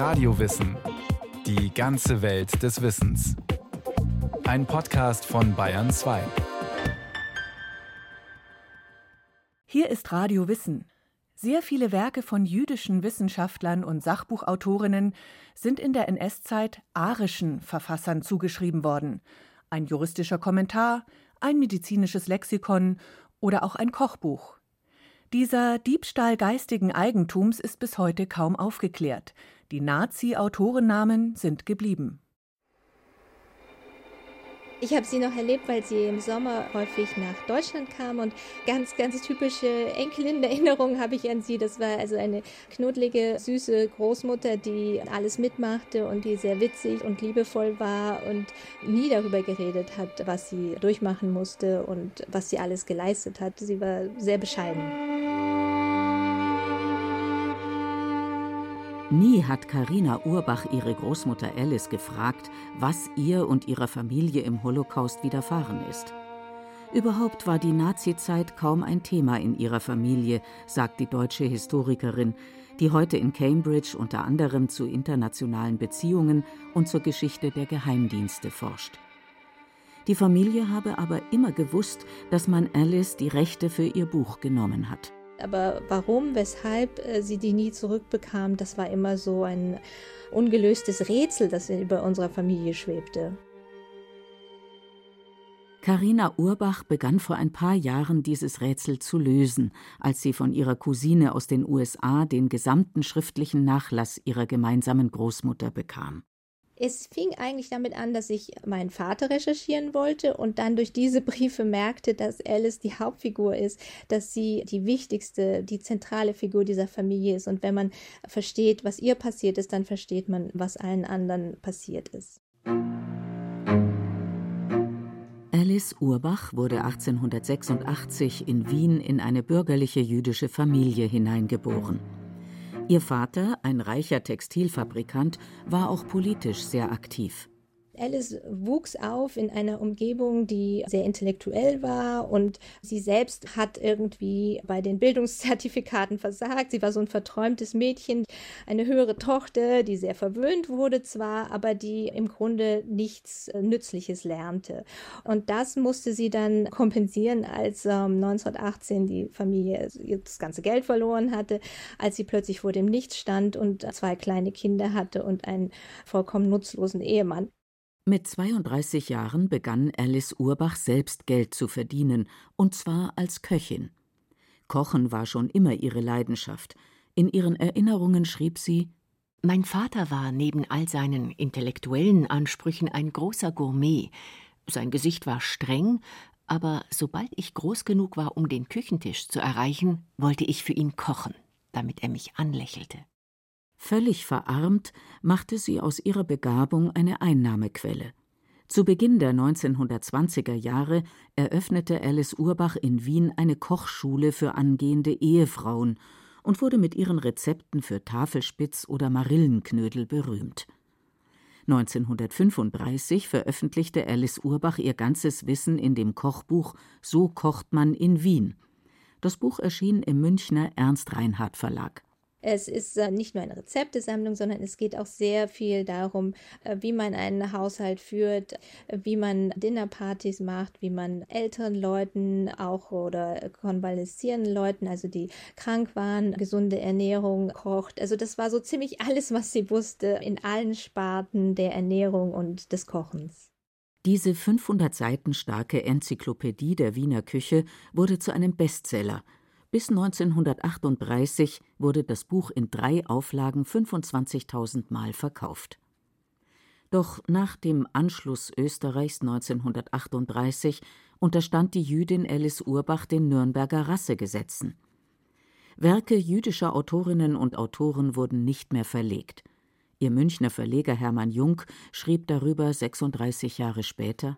Radiowissen. Die ganze Welt des Wissens. Ein Podcast von Bayern 2. Hier ist Radio Wissen. Sehr viele Werke von jüdischen Wissenschaftlern und Sachbuchautorinnen sind in der NS-Zeit arischen Verfassern zugeschrieben worden. Ein juristischer Kommentar, ein medizinisches Lexikon oder auch ein Kochbuch. Dieser Diebstahl geistigen Eigentums ist bis heute kaum aufgeklärt. Die Nazi-Autorennamen sind geblieben. Ich habe sie noch erlebt, weil sie im Sommer häufig nach Deutschland kam und ganz, ganz typische Enkelin-Erinnerungen habe ich an sie. Das war also eine knuddelige, süße Großmutter, die alles mitmachte und die sehr witzig und liebevoll war und nie darüber geredet hat, was sie durchmachen musste und was sie alles geleistet hat. Sie war sehr bescheiden. Nie hat Karina Urbach ihre Großmutter Alice gefragt, was ihr und ihrer Familie im Holocaust widerfahren ist. Überhaupt war die Nazizeit kaum ein Thema in ihrer Familie, sagt die deutsche Historikerin, die heute in Cambridge unter anderem zu internationalen Beziehungen und zur Geschichte der Geheimdienste forscht. Die Familie habe aber immer gewusst, dass man Alice die Rechte für ihr Buch genommen hat. Aber warum, weshalb äh, sie die nie zurückbekam, das war immer so ein ungelöstes Rätsel, das über unserer Familie schwebte. Carina Urbach begann vor ein paar Jahren dieses Rätsel zu lösen, als sie von ihrer Cousine aus den USA den gesamten schriftlichen Nachlass ihrer gemeinsamen Großmutter bekam. Es fing eigentlich damit an, dass ich meinen Vater recherchieren wollte und dann durch diese Briefe merkte, dass Alice die Hauptfigur ist, dass sie die wichtigste, die zentrale Figur dieser Familie ist. Und wenn man versteht, was ihr passiert ist, dann versteht man, was allen anderen passiert ist. Alice Urbach wurde 1886 in Wien in eine bürgerliche jüdische Familie hineingeboren. Ihr Vater, ein reicher Textilfabrikant, war auch politisch sehr aktiv. Alice wuchs auf in einer Umgebung, die sehr intellektuell war und sie selbst hat irgendwie bei den Bildungszertifikaten versagt. Sie war so ein verträumtes Mädchen, eine höhere Tochter, die sehr verwöhnt wurde zwar, aber die im Grunde nichts Nützliches lernte. Und das musste sie dann kompensieren, als ähm, 1918 die Familie das ganze Geld verloren hatte, als sie plötzlich vor dem Nichts stand und zwei kleine Kinder hatte und einen vollkommen nutzlosen Ehemann. Mit 32 Jahren begann Alice Urbach selbst Geld zu verdienen, und zwar als Köchin. Kochen war schon immer ihre Leidenschaft. In ihren Erinnerungen schrieb sie Mein Vater war neben all seinen intellektuellen Ansprüchen ein großer Gourmet. Sein Gesicht war streng, aber sobald ich groß genug war, um den Küchentisch zu erreichen, wollte ich für ihn kochen, damit er mich anlächelte. Völlig verarmt machte sie aus ihrer Begabung eine Einnahmequelle. Zu Beginn der 1920er Jahre eröffnete Alice Urbach in Wien eine Kochschule für angehende Ehefrauen und wurde mit ihren Rezepten für Tafelspitz oder Marillenknödel berühmt. 1935 veröffentlichte Alice Urbach ihr ganzes Wissen in dem Kochbuch So kocht man in Wien. Das Buch erschien im Münchner Ernst Reinhardt Verlag. Es ist äh, nicht nur eine Rezeptesammlung, sondern es geht auch sehr viel darum, äh, wie man einen Haushalt führt, wie man Dinnerpartys macht, wie man älteren Leuten auch oder konvaleszierenden Leuten, also die krank waren, gesunde Ernährung kocht. Also das war so ziemlich alles, was sie wusste in allen Sparten der Ernährung und des Kochens. Diese 500 Seiten starke Enzyklopädie der Wiener Küche wurde zu einem Bestseller – bis 1938 wurde das Buch in drei Auflagen 25.000 Mal verkauft. Doch nach dem Anschluss Österreichs 1938 unterstand die Jüdin Alice Urbach den Nürnberger Rassegesetzen. Werke jüdischer Autorinnen und Autoren wurden nicht mehr verlegt. Ihr Münchner Verleger Hermann Jung schrieb darüber 36 Jahre später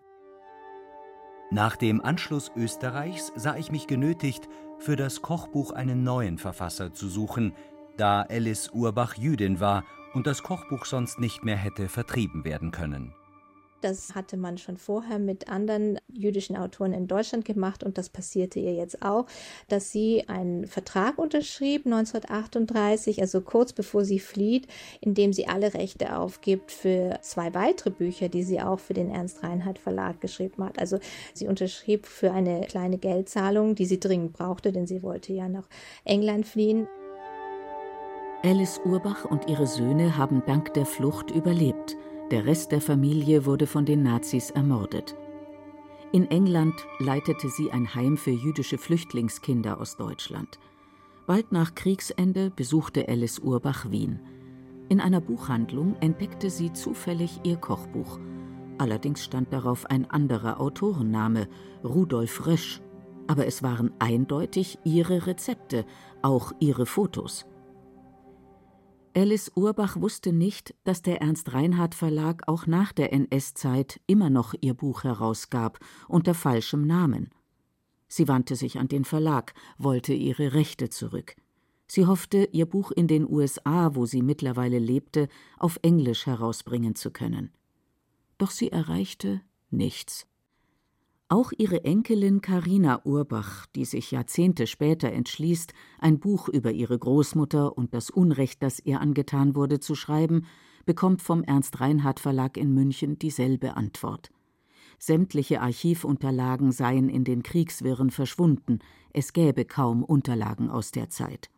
Nach dem Anschluss Österreichs sah ich mich genötigt, für das Kochbuch einen neuen Verfasser zu suchen, da Alice Urbach Jüdin war und das Kochbuch sonst nicht mehr hätte vertrieben werden können. Das hatte man schon vorher mit anderen jüdischen Autoren in Deutschland gemacht und das passierte ihr jetzt auch, dass sie einen Vertrag unterschrieb 1938, also kurz bevor sie flieht, in dem sie alle Rechte aufgibt für zwei weitere Bücher, die sie auch für den Ernst Reinhardt Verlag geschrieben hat. Also sie unterschrieb für eine kleine Geldzahlung, die sie dringend brauchte, denn sie wollte ja nach England fliehen. Alice Urbach und ihre Söhne haben dank der Flucht überlebt. Der Rest der Familie wurde von den Nazis ermordet. In England leitete sie ein Heim für jüdische Flüchtlingskinder aus Deutschland. Bald nach Kriegsende besuchte Alice Urbach Wien. In einer Buchhandlung entdeckte sie zufällig ihr Kochbuch. Allerdings stand darauf ein anderer Autorenname, Rudolf Rösch. Aber es waren eindeutig ihre Rezepte, auch ihre Fotos. Alice Urbach wusste nicht, dass der Ernst Reinhardt Verlag auch nach der NS-Zeit immer noch ihr Buch herausgab, unter falschem Namen. Sie wandte sich an den Verlag, wollte ihre Rechte zurück. Sie hoffte, ihr Buch in den USA, wo sie mittlerweile lebte, auf Englisch herausbringen zu können. Doch sie erreichte nichts. Auch ihre Enkelin Carina Urbach, die sich Jahrzehnte später entschließt, ein Buch über ihre Großmutter und das Unrecht, das ihr angetan wurde, zu schreiben, bekommt vom Ernst Reinhardt Verlag in München dieselbe Antwort. Sämtliche Archivunterlagen seien in den Kriegswirren verschwunden, es gäbe kaum Unterlagen aus der Zeit.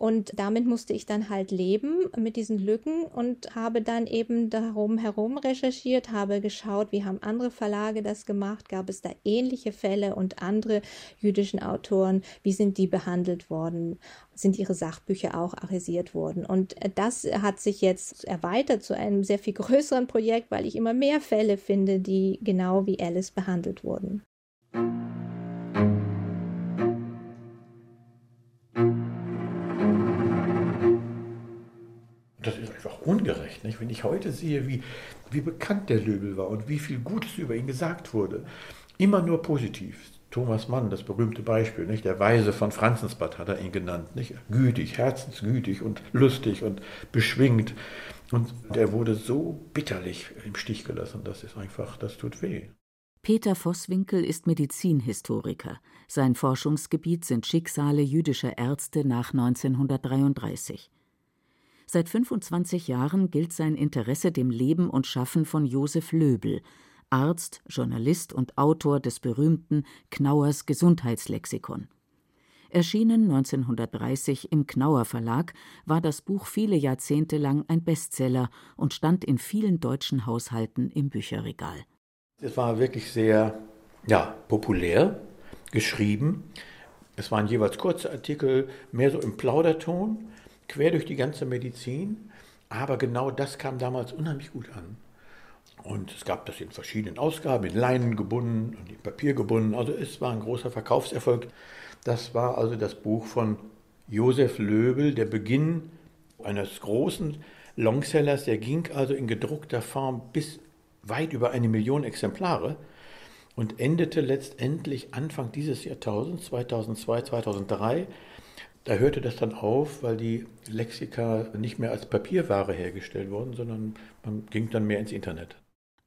Und damit musste ich dann halt leben mit diesen Lücken und habe dann eben darum herum recherchiert, habe geschaut, wie haben andere Verlage das gemacht, gab es da ähnliche Fälle und andere jüdischen Autoren, wie sind die behandelt worden, sind ihre Sachbücher auch arisiert worden. Und das hat sich jetzt erweitert zu einem sehr viel größeren Projekt, weil ich immer mehr Fälle finde, die genau wie Alice behandelt wurden. Das ist einfach ungerecht. Nicht? Wenn ich heute sehe, wie, wie bekannt der Löbel war und wie viel Gutes über ihn gesagt wurde, immer nur positiv. Thomas Mann, das berühmte Beispiel, nicht? der Weise von Franzensbad hat er ihn genannt. Nicht? Gütig, herzensgütig und lustig und beschwingt. Und er wurde so bitterlich im Stich gelassen. Das ist einfach, das tut weh. Peter Vosswinkel ist Medizinhistoriker. Sein Forschungsgebiet sind Schicksale jüdischer Ärzte nach 1933. Seit 25 Jahren gilt sein Interesse dem Leben und Schaffen von Josef Löbel, Arzt, Journalist und Autor des berühmten Knauers Gesundheitslexikon. Erschienen 1930 im Knauer Verlag, war das Buch viele Jahrzehnte lang ein Bestseller und stand in vielen deutschen Haushalten im Bücherregal. Es war wirklich sehr ja, populär geschrieben. Es waren jeweils kurze Artikel, mehr so im Plauderton quer durch die ganze Medizin. Aber genau das kam damals unheimlich gut an. Und es gab das in verschiedenen Ausgaben, in Leinen gebunden und in Papier gebunden. Also es war ein großer Verkaufserfolg. Das war also das Buch von Josef Löbel, der Beginn eines großen Longsellers. Der ging also in gedruckter Form bis weit über eine Million Exemplare und endete letztendlich Anfang dieses Jahrtausends, 2002, 2003, da hörte das dann auf, weil die Lexika nicht mehr als Papierware hergestellt wurden, sondern man ging dann mehr ins Internet.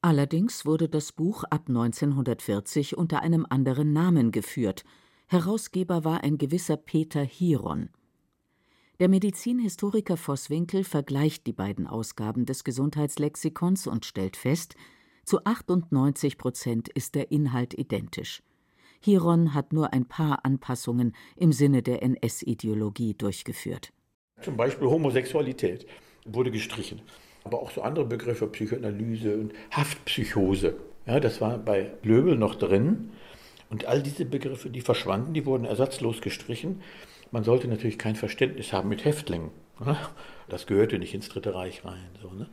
Allerdings wurde das Buch ab 1940 unter einem anderen Namen geführt. Herausgeber war ein gewisser Peter Hiron. Der Medizinhistoriker Vosswinkel vergleicht die beiden Ausgaben des Gesundheitslexikons und stellt fest, zu 98 Prozent ist der Inhalt identisch. Hiron hat nur ein paar Anpassungen im Sinne der NS-Ideologie durchgeführt. Zum Beispiel Homosexualität wurde gestrichen, aber auch so andere Begriffe, Psychoanalyse und Haftpsychose. Ja, das war bei Löbel noch drin. Und all diese Begriffe, die verschwanden, die wurden ersatzlos gestrichen. Man sollte natürlich kein Verständnis haben mit Häftlingen. Das gehörte nicht ins Dritte Reich rein. Ne?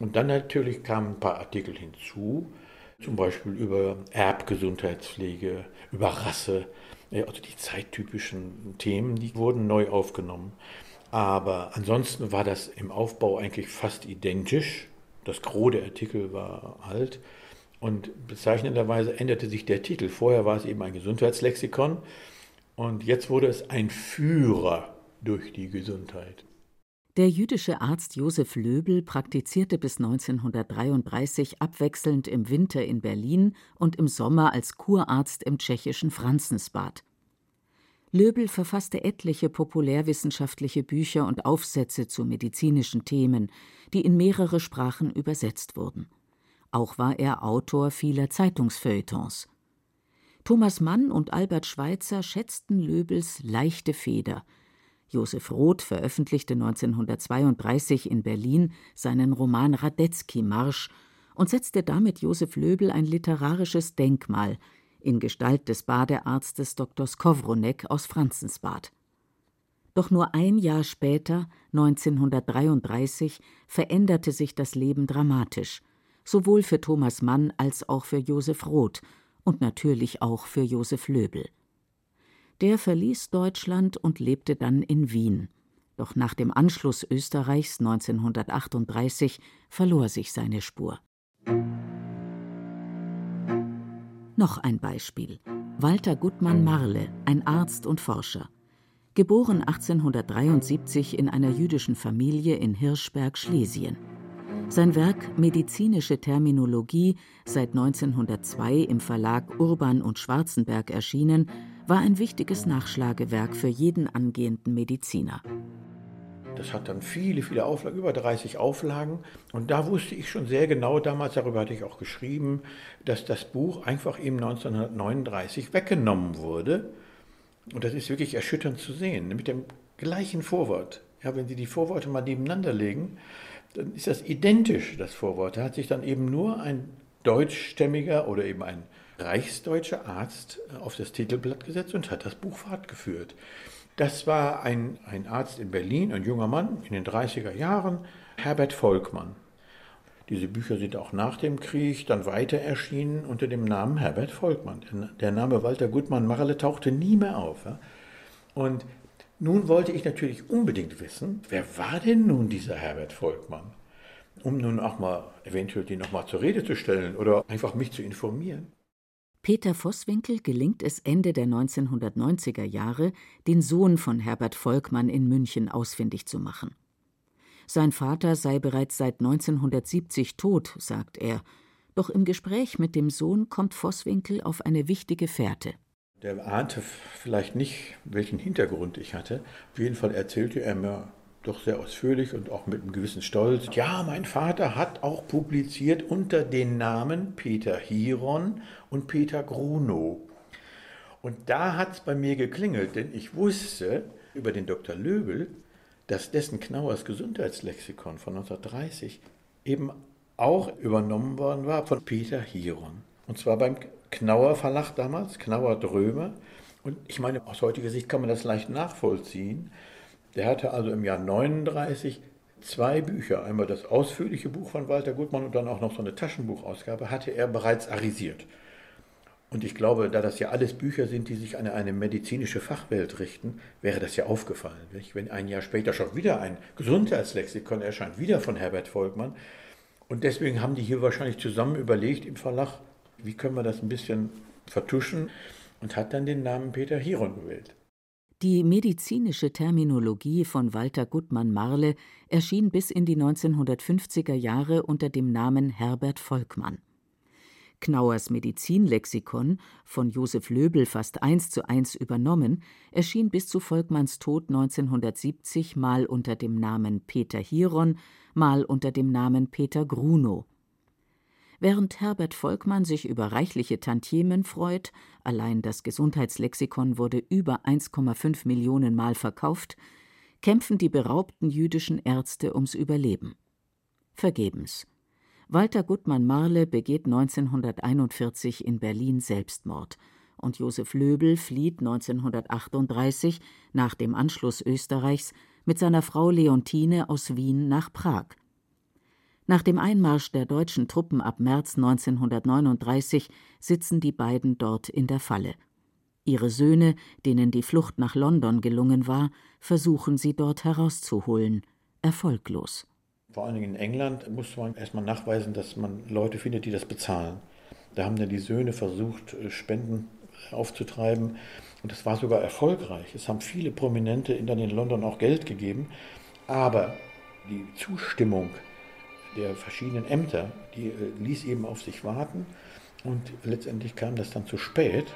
Und dann natürlich kamen ein paar Artikel hinzu, zum Beispiel über Erbgesundheitspflege, über Rasse, also die zeittypischen Themen, die wurden neu aufgenommen. Aber ansonsten war das im Aufbau eigentlich fast identisch. Das Gros der Artikel war alt. Und bezeichnenderweise änderte sich der Titel. Vorher war es eben ein Gesundheitslexikon und jetzt wurde es ein Führer durch die Gesundheit. Der jüdische Arzt Josef Löbel praktizierte bis 1933 abwechselnd im Winter in Berlin und im Sommer als Kurarzt im tschechischen Franzensbad. Löbel verfasste etliche populärwissenschaftliche Bücher und Aufsätze zu medizinischen Themen, die in mehrere Sprachen übersetzt wurden. Auch war er Autor vieler Zeitungsfeuilletons. Thomas Mann und Albert Schweitzer schätzten Löbels leichte Feder – Josef Roth veröffentlichte 1932 in Berlin seinen Roman Radetzky-Marsch und setzte damit Josef Löbel ein literarisches Denkmal in Gestalt des Badearztes Dr. Skowronek aus Franzensbad. Doch nur ein Jahr später, 1933, veränderte sich das Leben dramatisch, sowohl für Thomas Mann als auch für Josef Roth und natürlich auch für Josef Löbel. Der verließ Deutschland und lebte dann in Wien. Doch nach dem Anschluss Österreichs 1938 verlor sich seine Spur. Noch ein Beispiel. Walter Gutmann Marle, ein Arzt und Forscher. Geboren 1873 in einer jüdischen Familie in Hirschberg, Schlesien. Sein Werk Medizinische Terminologie, seit 1902 im Verlag Urban und Schwarzenberg erschienen, war ein wichtiges Nachschlagewerk für jeden angehenden Mediziner. Das hat dann viele, viele Auflagen, über 30 Auflagen. Und da wusste ich schon sehr genau, damals darüber hatte ich auch geschrieben, dass das Buch einfach eben 1939 weggenommen wurde. Und das ist wirklich erschütternd zu sehen, mit dem gleichen Vorwort. Ja, wenn Sie die Vorworte mal nebeneinander legen, dann ist das identisch, das Vorwort. Da hat sich dann eben nur ein deutschstämmiger oder eben ein reichsdeutscher Arzt äh, auf das Titelblatt gesetzt und hat das Buch fortgeführt. Das war ein, ein Arzt in Berlin, ein junger Mann in den 30er Jahren, Herbert Volkmann. Diese Bücher sind auch nach dem Krieg dann weiter erschienen unter dem Namen Herbert Volkmann. Der Name Walter Gutmann Marle tauchte nie mehr auf. Und nun wollte ich natürlich unbedingt wissen, wer war denn nun dieser Herbert Volkmann? Um nun auch mal eventuell die nochmal zur Rede zu stellen oder einfach mich zu informieren. Peter Vosswinkel gelingt es Ende der 1990er Jahre, den Sohn von Herbert Volkmann in München ausfindig zu machen. Sein Vater sei bereits seit 1970 tot, sagt er, doch im Gespräch mit dem Sohn kommt Vosswinkel auf eine wichtige Fährte. Der ahnte vielleicht nicht, welchen Hintergrund ich hatte. Auf jeden Fall erzählte er mir doch sehr ausführlich und auch mit einem gewissen Stolz. Ja, mein Vater hat auch publiziert unter den Namen Peter Hiron und Peter Grunow. Und da hat es bei mir geklingelt, denn ich wusste über den Dr. Löbel, dass dessen Knauers Gesundheitslexikon von 1930 eben auch übernommen worden war von Peter Hiron. Und zwar beim Knauer Verlag damals, Knauer Drömer. Und ich meine, aus heutiger Sicht kann man das leicht nachvollziehen. Der hatte also im Jahr 39 zwei Bücher, einmal das ausführliche Buch von Walter Gutmann und dann auch noch so eine Taschenbuchausgabe, hatte er bereits arisiert. Und ich glaube, da das ja alles Bücher sind, die sich an eine medizinische Fachwelt richten, wäre das ja aufgefallen. Wenn ein Jahr später schon wieder ein Gesundheitslexikon erscheint, wieder von Herbert Volkmann. Und deswegen haben die hier wahrscheinlich zusammen überlegt im Verlag, wie können wir das ein bisschen vertuschen und hat dann den Namen Peter Hiron gewählt. Die medizinische Terminologie von Walter Gutmann Marle erschien bis in die 1950er Jahre unter dem Namen Herbert Volkmann. Knauers Medizinlexikon, von Josef Löbel fast eins zu eins übernommen, erschien bis zu Volkmanns Tod 1970 mal unter dem Namen Peter Hiron, mal unter dem Namen Peter Grunow. Während Herbert Volkmann sich über reichliche Tantiemen freut, allein das Gesundheitslexikon wurde über 1,5 Millionen Mal verkauft, kämpfen die beraubten jüdischen Ärzte ums Überleben. Vergebens. Walter Gutmann Marle begeht 1941 in Berlin Selbstmord und Josef Löbel flieht 1938 nach dem Anschluss Österreichs mit seiner Frau Leontine aus Wien nach Prag. Nach dem Einmarsch der deutschen Truppen ab März 1939 sitzen die beiden dort in der Falle. Ihre Söhne, denen die Flucht nach London gelungen war, versuchen sie dort herauszuholen, erfolglos. Vor allen Dingen in England musste man erstmal nachweisen, dass man Leute findet, die das bezahlen. Da haben dann die Söhne versucht, äh, Spenden aufzutreiben. Und das war sogar erfolgreich. Es haben viele Prominente in, dann in London auch Geld gegeben. Aber die Zustimmung der verschiedenen Ämter, die äh, ließ eben auf sich warten und letztendlich kam das dann zu spät.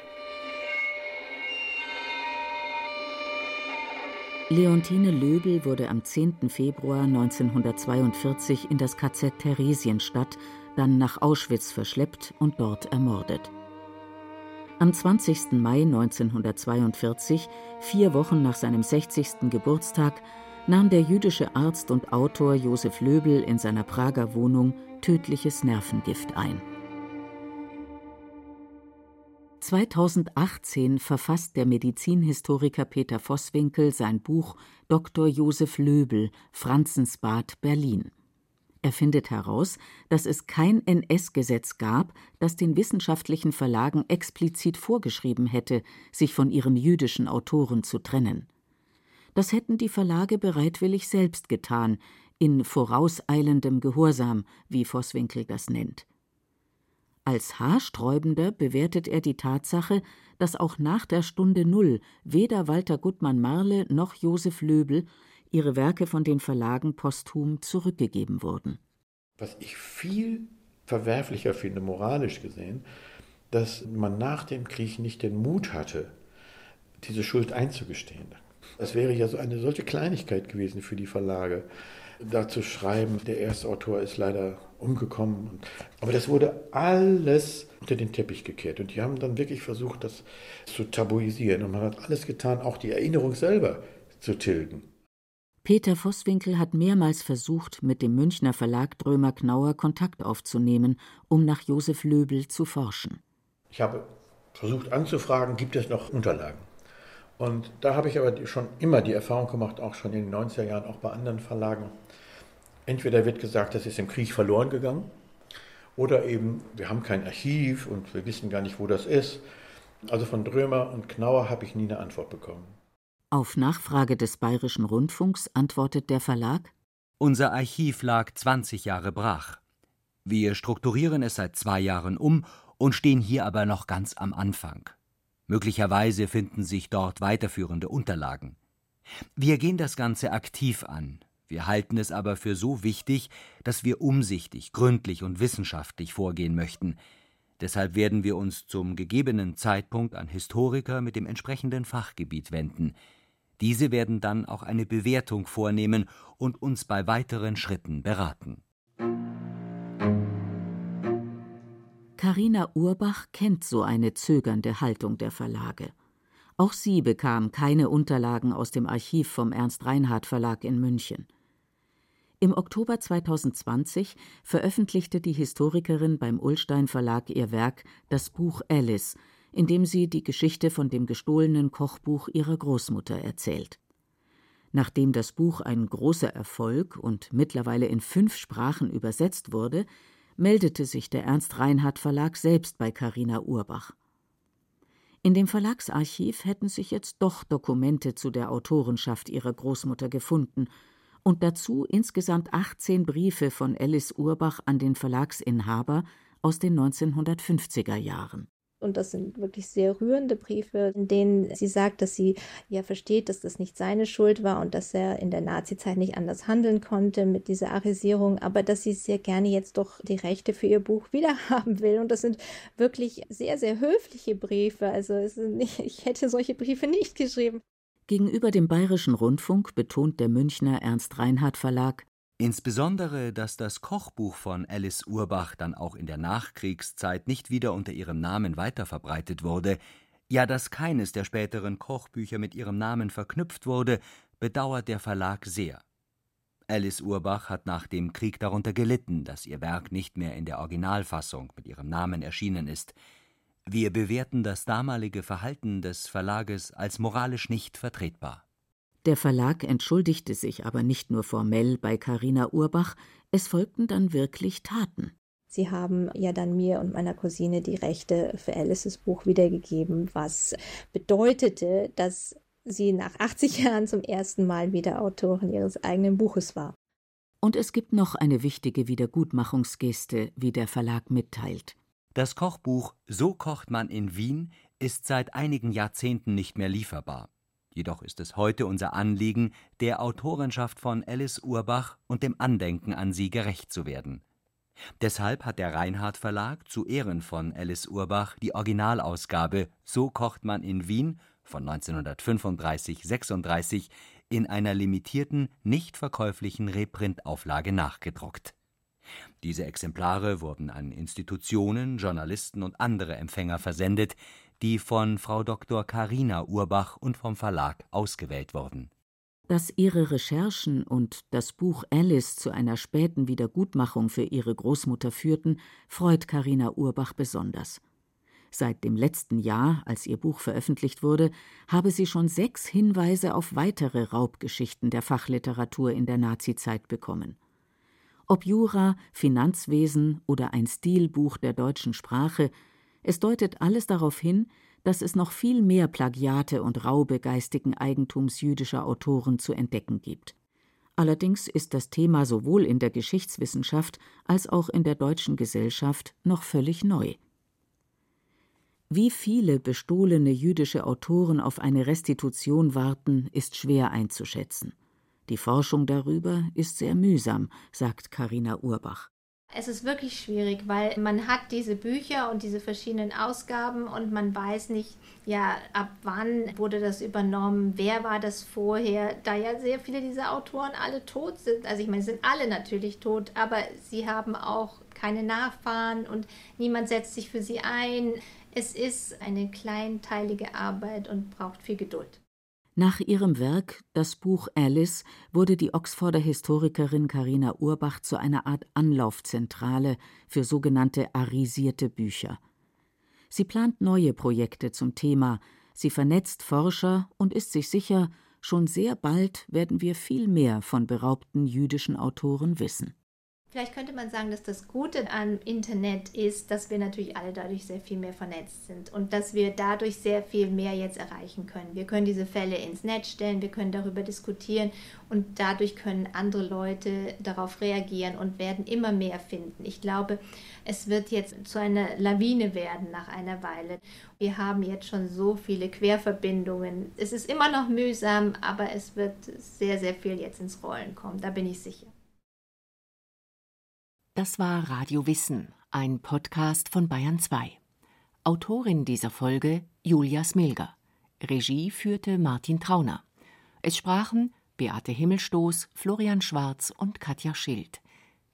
Leontine Löbel wurde am 10. Februar 1942 in das KZ Theresienstadt, dann nach Auschwitz verschleppt und dort ermordet. Am 20. Mai 1942, vier Wochen nach seinem 60. Geburtstag, nahm der jüdische Arzt und Autor Josef Löbel in seiner Prager Wohnung tödliches Nervengift ein. 2018 verfasst der Medizinhistoriker Peter Vosswinkel sein Buch Dr. Josef Löbel Franzensbad Berlin. Er findet heraus, dass es kein NS-Gesetz gab, das den wissenschaftlichen Verlagen explizit vorgeschrieben hätte, sich von ihren jüdischen Autoren zu trennen. Das hätten die Verlage bereitwillig selbst getan, in vorauseilendem Gehorsam, wie Vosswinkel das nennt. Als haarsträubender bewertet er die Tatsache, dass auch nach der Stunde Null weder Walter Gutmann-Marle noch Josef Löbel ihre Werke von den Verlagen posthum zurückgegeben wurden. Was ich viel verwerflicher finde, moralisch gesehen, dass man nach dem Krieg nicht den Mut hatte, diese Schuld einzugestehen. Es wäre ja so eine solche Kleinigkeit gewesen für die Verlage, da zu schreiben, der erste Autor ist leider umgekommen. Aber das wurde alles unter den Teppich gekehrt. Und die haben dann wirklich versucht, das zu tabuisieren. Und man hat alles getan, auch die Erinnerung selber zu tilgen. Peter Vosswinkel hat mehrmals versucht, mit dem Münchner Verlag Drömer Knauer Kontakt aufzunehmen, um nach Josef Löbel zu forschen. Ich habe versucht anzufragen, gibt es noch Unterlagen? Und da habe ich aber schon immer die Erfahrung gemacht, auch schon in den 90er Jahren, auch bei anderen Verlagen. Entweder wird gesagt, das ist im Krieg verloren gegangen, oder eben, wir haben kein Archiv und wir wissen gar nicht, wo das ist. Also von Drömer und Knauer habe ich nie eine Antwort bekommen. Auf Nachfrage des Bayerischen Rundfunks antwortet der Verlag: Unser Archiv lag 20 Jahre brach. Wir strukturieren es seit zwei Jahren um und stehen hier aber noch ganz am Anfang. Möglicherweise finden sich dort weiterführende Unterlagen. Wir gehen das Ganze aktiv an. Wir halten es aber für so wichtig, dass wir umsichtig, gründlich und wissenschaftlich vorgehen möchten. Deshalb werden wir uns zum gegebenen Zeitpunkt an Historiker mit dem entsprechenden Fachgebiet wenden. Diese werden dann auch eine Bewertung vornehmen und uns bei weiteren Schritten beraten. Carina Urbach kennt so eine zögernde Haltung der Verlage. Auch sie bekam keine Unterlagen aus dem Archiv vom Ernst Reinhardt Verlag in München. Im Oktober 2020 veröffentlichte die Historikerin beim Ullstein Verlag ihr Werk Das Buch Alice, in dem sie die Geschichte von dem gestohlenen Kochbuch ihrer Großmutter erzählt. Nachdem das Buch ein großer Erfolg und mittlerweile in fünf Sprachen übersetzt wurde, meldete sich der Ernst Reinhardt Verlag selbst bei Carina Urbach. In dem Verlagsarchiv hätten sich jetzt doch Dokumente zu der Autorenschaft ihrer Großmutter gefunden und dazu insgesamt 18 Briefe von Alice Urbach an den Verlagsinhaber aus den 1950er Jahren. Und das sind wirklich sehr rührende Briefe, in denen sie sagt, dass sie ja versteht, dass das nicht seine Schuld war und dass er in der Nazizeit nicht anders handeln konnte mit dieser Arisierung, aber dass sie sehr gerne jetzt doch die Rechte für ihr Buch wiederhaben will. Und das sind wirklich sehr, sehr höfliche Briefe. Also nicht, ich hätte solche Briefe nicht geschrieben. Gegenüber dem Bayerischen Rundfunk betont der Münchner Ernst Reinhardt Verlag, Insbesondere, dass das Kochbuch von Alice Urbach dann auch in der Nachkriegszeit nicht wieder unter ihrem Namen weiterverbreitet wurde, ja dass keines der späteren Kochbücher mit ihrem Namen verknüpft wurde, bedauert der Verlag sehr. Alice Urbach hat nach dem Krieg darunter gelitten, dass ihr Werk nicht mehr in der Originalfassung mit ihrem Namen erschienen ist. Wir bewerten das damalige Verhalten des Verlages als moralisch nicht vertretbar. Der Verlag entschuldigte sich aber nicht nur formell bei Carina Urbach, es folgten dann wirklich Taten. Sie haben ja dann mir und meiner Cousine die Rechte für Alices Buch wiedergegeben, was bedeutete, dass sie nach 80 Jahren zum ersten Mal wieder Autorin ihres eigenen Buches war. Und es gibt noch eine wichtige Wiedergutmachungsgeste, wie der Verlag mitteilt. Das Kochbuch So kocht man in Wien ist seit einigen Jahrzehnten nicht mehr lieferbar. Jedoch ist es heute unser Anliegen, der Autorenschaft von Alice Urbach und dem Andenken an sie gerecht zu werden. Deshalb hat der Reinhardt Verlag zu Ehren von Alice Urbach die Originalausgabe So kocht man in Wien von 1935 36 in einer limitierten, nicht verkäuflichen Reprintauflage nachgedruckt. Diese Exemplare wurden an Institutionen, Journalisten und andere Empfänger versendet, die von Frau Dr. Carina Urbach und vom Verlag ausgewählt wurden. Dass ihre Recherchen und das Buch Alice zu einer späten Wiedergutmachung für ihre Großmutter führten, freut Carina Urbach besonders. Seit dem letzten Jahr, als ihr Buch veröffentlicht wurde, habe sie schon sechs Hinweise auf weitere Raubgeschichten der Fachliteratur in der Nazizeit bekommen. Ob Jura, Finanzwesen oder ein Stilbuch der deutschen Sprache, es deutet alles darauf hin, dass es noch viel mehr Plagiate und Raube geistigen Eigentums jüdischer Autoren zu entdecken gibt. Allerdings ist das Thema sowohl in der Geschichtswissenschaft als auch in der deutschen Gesellschaft noch völlig neu. Wie viele bestohlene jüdische Autoren auf eine Restitution warten, ist schwer einzuschätzen. Die Forschung darüber ist sehr mühsam, sagt Karina Urbach. Es ist wirklich schwierig, weil man hat diese Bücher und diese verschiedenen Ausgaben und man weiß nicht, ja, ab wann wurde das übernommen, wer war das vorher, da ja sehr viele dieser Autoren alle tot sind. Also ich meine, sind alle natürlich tot, aber sie haben auch keine Nachfahren und niemand setzt sich für sie ein. Es ist eine kleinteilige Arbeit und braucht viel Geduld. Nach ihrem Werk Das Buch Alice wurde die Oxforder Historikerin Carina Urbach zu einer Art Anlaufzentrale für sogenannte arisierte Bücher. Sie plant neue Projekte zum Thema, sie vernetzt Forscher und ist sich sicher, schon sehr bald werden wir viel mehr von beraubten jüdischen Autoren wissen. Vielleicht könnte man sagen, dass das Gute am Internet ist, dass wir natürlich alle dadurch sehr viel mehr vernetzt sind und dass wir dadurch sehr viel mehr jetzt erreichen können. Wir können diese Fälle ins Netz stellen, wir können darüber diskutieren und dadurch können andere Leute darauf reagieren und werden immer mehr finden. Ich glaube, es wird jetzt zu einer Lawine werden nach einer Weile. Wir haben jetzt schon so viele Querverbindungen. Es ist immer noch mühsam, aber es wird sehr, sehr viel jetzt ins Rollen kommen, da bin ich sicher. Das war Radio Wissen, ein Podcast von Bayern 2. Autorin dieser Folge Julia Smilger. Regie führte Martin Trauner. Es sprachen Beate Himmelstoß, Florian Schwarz und Katja Schild.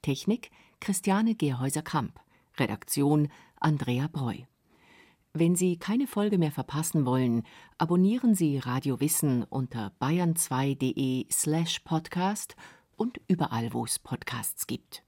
Technik Christiane Gerhäuser-Kamp. Redaktion Andrea Breu. Wenn Sie keine Folge mehr verpassen wollen, abonnieren Sie Radio Wissen unter bayern2.de slash podcast und überall, wo es Podcasts gibt.